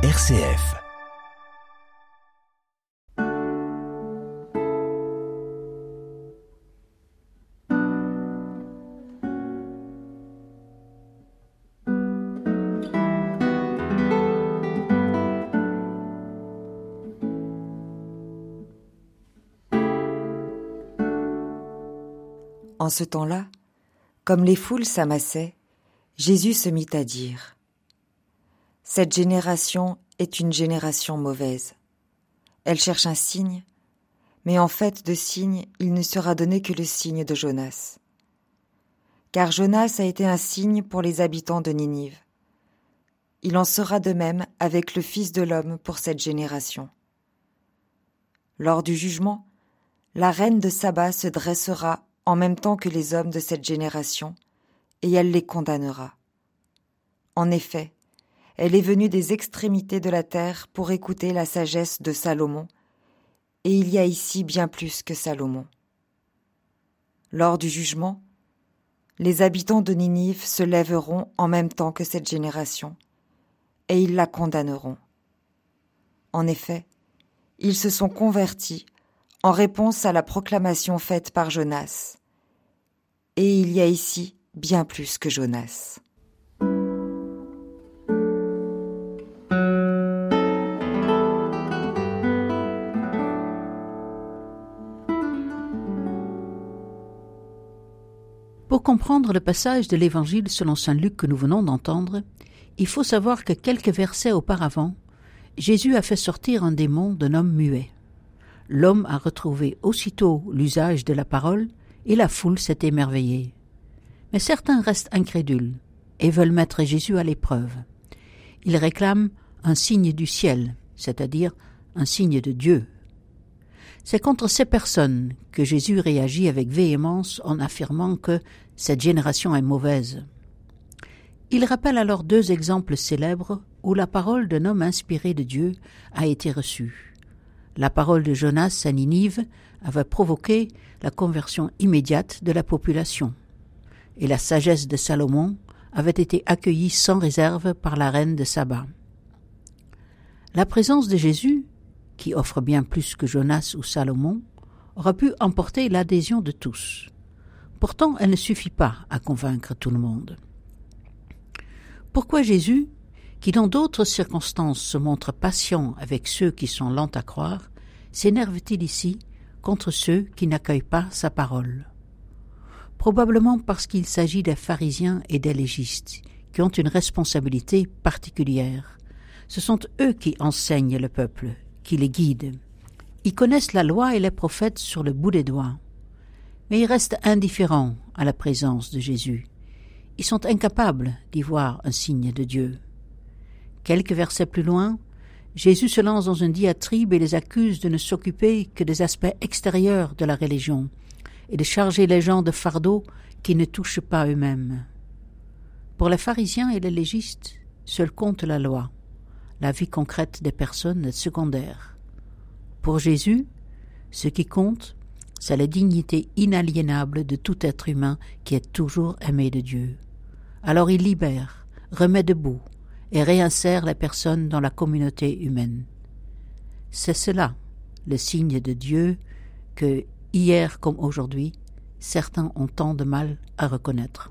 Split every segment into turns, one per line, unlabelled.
RCF.
En ce temps-là, comme les foules s'amassaient, Jésus se mit à dire Cette génération est une génération mauvaise. Elle cherche un signe, mais en fait de signe, il ne sera donné que le signe de Jonas. Car Jonas a été un signe pour les habitants de Ninive. Il en sera de même avec le Fils de l'homme pour cette génération. Lors du jugement, la reine de Saba se dressera en même temps que les hommes de cette génération, et elle les condamnera. En effet, elle est venue des extrémités de la terre pour écouter la sagesse de Salomon, et il y a ici bien plus que Salomon. Lors du jugement, les habitants de Ninive se lèveront en même temps que cette génération, et ils la condamneront. En effet, ils se sont convertis en réponse à la proclamation faite par Jonas. Et il y a ici bien plus que Jonas.
Comprendre le passage de l'Évangile selon Saint Luc que nous venons d'entendre, il faut savoir que quelques versets auparavant, Jésus a fait sortir un démon d'un homme muet. L'homme a retrouvé aussitôt l'usage de la parole et la foule s'est émerveillée. Mais certains restent incrédules et veulent mettre Jésus à l'épreuve. Ils réclament un signe du ciel, c'est-à-dire un signe de Dieu. C'est contre ces personnes que Jésus réagit avec véhémence en affirmant que cette génération est mauvaise. Il rappelle alors deux exemples célèbres où la parole d'un homme inspiré de Dieu a été reçue. La parole de Jonas à Ninive avait provoqué la conversion immédiate de la population. Et la sagesse de Salomon avait été accueillie sans réserve par la reine de Saba. La présence de Jésus, qui offre bien plus que Jonas ou Salomon, aura pu emporter l'adhésion de tous. Pourtant, elle ne suffit pas à convaincre tout le monde. Pourquoi Jésus, qui dans d'autres circonstances se montre patient avec ceux qui sont lents à croire, s'énerve-t-il ici contre ceux qui n'accueillent pas sa parole? Probablement parce qu'il s'agit des pharisiens et des légistes, qui ont une responsabilité particulière. Ce sont eux qui enseignent le peuple, qui les guident. Ils connaissent la loi et les prophètes sur le bout des doigts. Mais ils restent indifférents à la présence de Jésus. Ils sont incapables d'y voir un signe de Dieu. Quelques versets plus loin, Jésus se lance dans une diatribe et les accuse de ne s'occuper que des aspects extérieurs de la religion et de charger les gens de fardeaux qui ne touchent pas eux-mêmes. Pour les pharisiens et les légistes, seul compte la loi. La vie concrète des personnes est secondaire. Pour Jésus, ce qui compte, c'est la dignité inaliénable de tout être humain qui est toujours aimé de Dieu. Alors il libère, remet debout, et réinsère les personnes dans la communauté humaine. C'est cela, le signe de Dieu, que, hier comme aujourd'hui, certains ont tant de mal à reconnaître.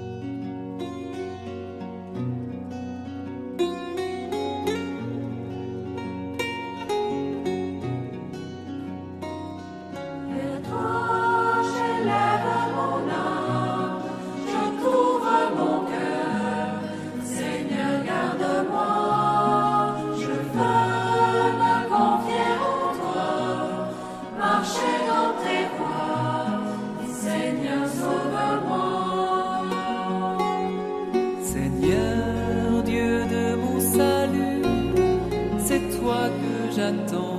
J'attends.